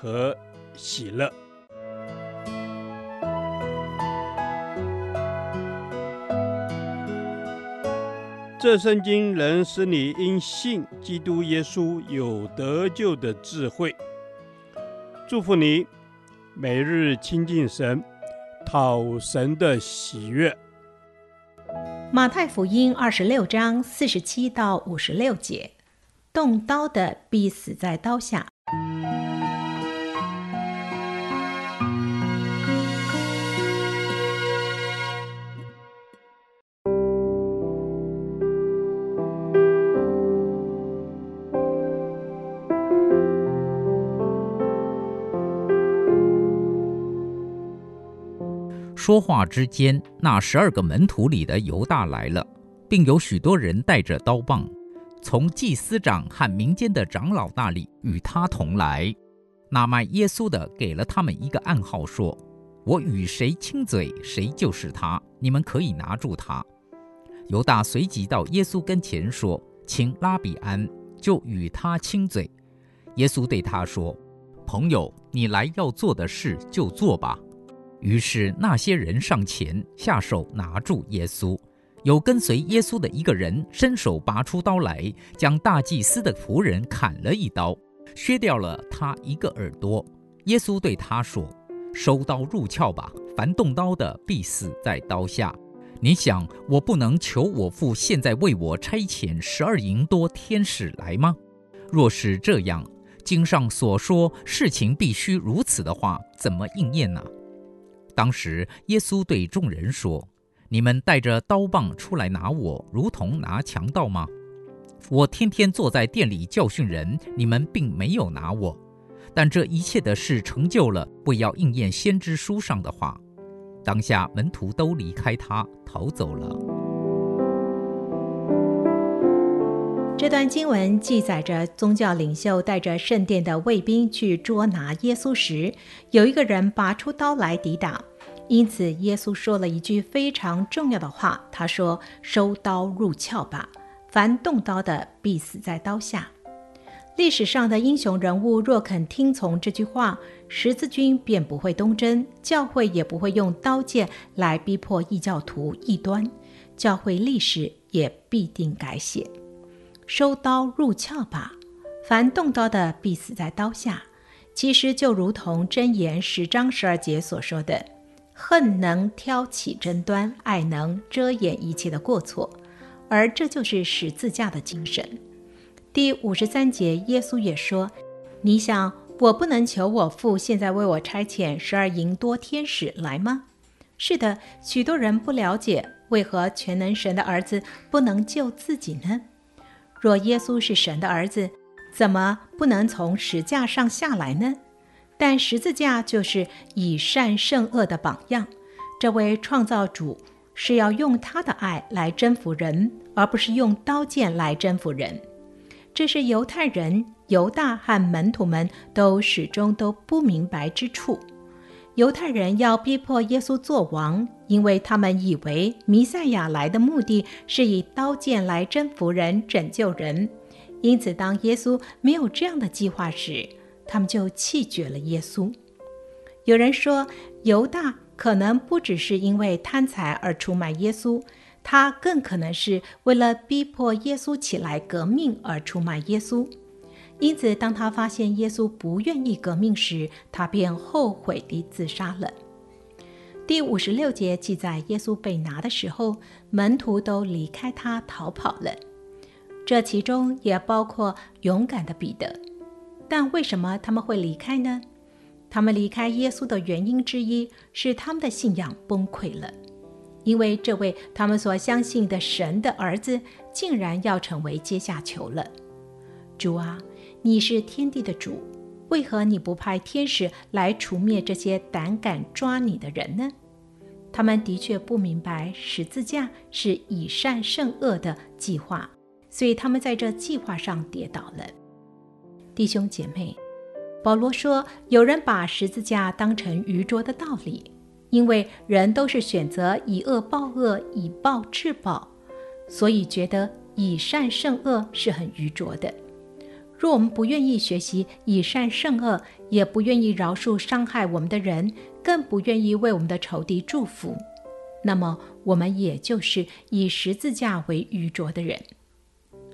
和喜乐。这圣经能使你因信基督耶稣有得救的智慧。祝福你，每日亲近神，讨神的喜悦。马太福音二十六章四十七到五十六节：动刀的必死在刀下。说话之间，那十二个门徒里的犹大来了，并有许多人带着刀棒，从祭司长和民间的长老那里与他同来。那卖耶稣的给了他们一个暗号，说：“我与谁亲嘴，谁就是他。你们可以拿住他。”犹大随即到耶稣跟前说：“请拉比安。”就与他亲嘴。耶稣对他说：“朋友，你来要做的事就做吧。”于是那些人上前下手拿住耶稣，有跟随耶稣的一个人伸手拔出刀来，将大祭司的仆人砍了一刀，削掉了他一个耳朵。耶稣对他说：“收刀入鞘吧，凡动刀的必死在刀下。你想我不能求我父现在为我差遣十二营多天使来吗？若是这样，经上所说事情必须如此的话，怎么应验呢？”当时，耶稣对众人说：“你们带着刀棒出来拿我，如同拿强盗吗？我天天坐在殿里教训人，你们并没有拿我。但这一切的事成就了，为要应验先知书上的话。当下门徒都离开他，逃走了。”这段经文记载着宗教领袖带着圣殿的卫兵去捉拿耶稣时，有一个人拔出刀来抵挡。因此，耶稣说了一句非常重要的话，他说：“收刀入鞘吧，凡动刀的必死在刀下。”历史上的英雄人物若肯听从这句话，十字军便不会东征，教会也不会用刀剑来逼迫异教徒异端，教会历史也必定改写。收刀入鞘吧，凡动刀的必死在刀下。其实就如同箴言十章十二节所说的：“恨能挑起争端，爱能遮掩一切的过错。”而这就是十字架的精神。第五十三节，耶稣也说：“你想我不能求我父现在为我差遣十二营多天使来吗？”是的，许多人不了解为何全能神的儿子不能救自己呢？若耶稣是神的儿子，怎么不能从十架上下来呢？但十字架就是以善胜恶的榜样。这位创造主是要用他的爱来征服人，而不是用刀剑来征服人。这是犹太人犹大和门徒们都始终都不明白之处。犹太人要逼迫耶稣做王，因为他们以为弥赛亚来的目的是以刀剑来征服人、拯救人。因此，当耶稣没有这样的计划时，他们就弃绝了耶稣。有人说，犹大可能不只是因为贪财而出卖耶稣，他更可能是为了逼迫耶稣起来革命而出卖耶稣。因此，当他发现耶稣不愿意革命时，他便后悔地自杀了。第五十六节记载，耶稣被拿的时候，门徒都离开他逃跑了。这其中也包括勇敢的彼得。但为什么他们会离开呢？他们离开耶稣的原因之一是他们的信仰崩溃了，因为这位他们所相信的神的儿子，竟然要成为阶下囚了。主啊！你是天地的主，为何你不派天使来除灭这些胆敢抓你的人呢？他们的确不明白十字架是以善胜恶的计划，所以他们在这计划上跌倒了。弟兄姐妹，保罗说，有人把十字架当成愚拙的道理，因为人都是选择以恶报恶，以暴制暴，所以觉得以善胜恶是很愚拙的。若我们不愿意学习以善胜恶，也不愿意饶恕伤害我们的人，更不愿意为我们的仇敌祝福，那么我们也就是以十字架为愚拙的人。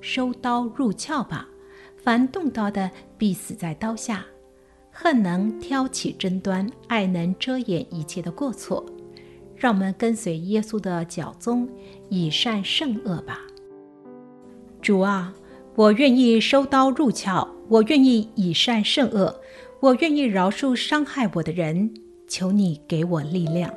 收刀入鞘吧，凡动刀的必死在刀下。恨能挑起争端，爱能遮掩一切的过错。让我们跟随耶稣的脚踪，以善胜恶吧。主啊。我愿意收刀入鞘，我愿意以善胜恶，我愿意饶恕伤害我的人。求你给我力量。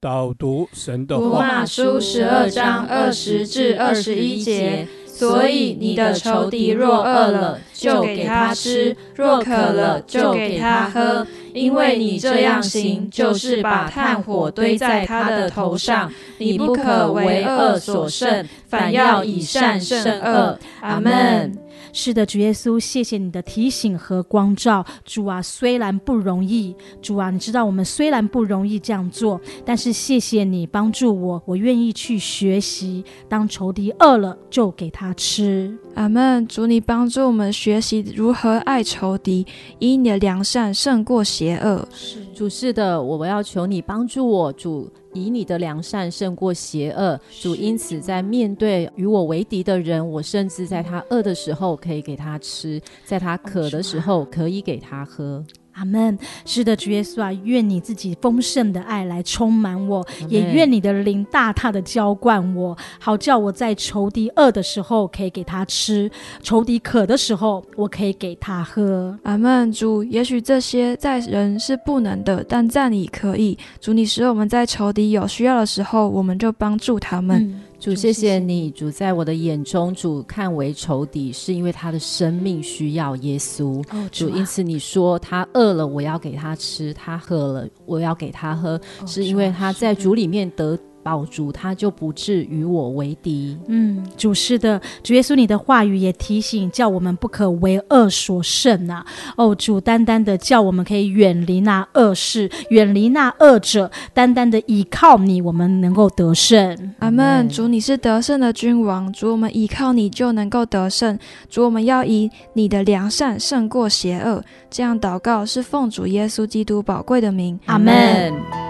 导读神的话，罗马书十二章二十至二十一节。所以你的仇敌若饿了，就给他吃；若渴了，就给他喝。因为你这样行，就是把炭火堆在他的头上。你不可为恶所胜，反要以善胜恶。阿门。是的，主耶稣，谢谢你的提醒和光照。主啊，虽然不容易，主啊，你知道我们虽然不容易这样做，但是谢谢你帮助我，我愿意去学习。当仇敌饿了，就给他吃。阿门。主，你帮助我们学习如何爱仇敌，以你的良善胜过邪恶。是主，是的，我要求你帮助我，主。以你的良善胜过邪恶，主，因此在面对与我为敌的人，我甚至在他饿的时候可以给他吃，在他渴的时候可以给他喝。阿门。是的，主耶稣啊，愿你自己丰盛的爱来充满我，也愿你的灵大大的浇灌我，好叫我在仇敌饿的时候可以给他吃，仇敌渴的时候我可以给他喝。阿门。主，也许这些在人是不能的，但在你可以。主，你使我们在仇敌有需要的时候，我们就帮助他们。嗯主，谢谢你，主在我的眼中，主看为仇敌，是因为他的生命需要耶稣。哦、主，因此你说他饿了，我要给他吃；他喝了，我要给他喝，哦、是因为他在主里面得。保主，他就不至与我为敌。嗯，主是的，主耶稣，你的话语也提醒，叫我们不可为恶所胜呐、啊。哦，主，单单的叫我们可以远离那恶事，远离那恶者，单单的依靠你，我们能够得胜。阿门。主，你是得胜的君王，主，我们依靠你就能够得胜。主，我们要以你的良善胜过邪恶。这样祷告是奉主耶稣基督宝贵的名。阿门。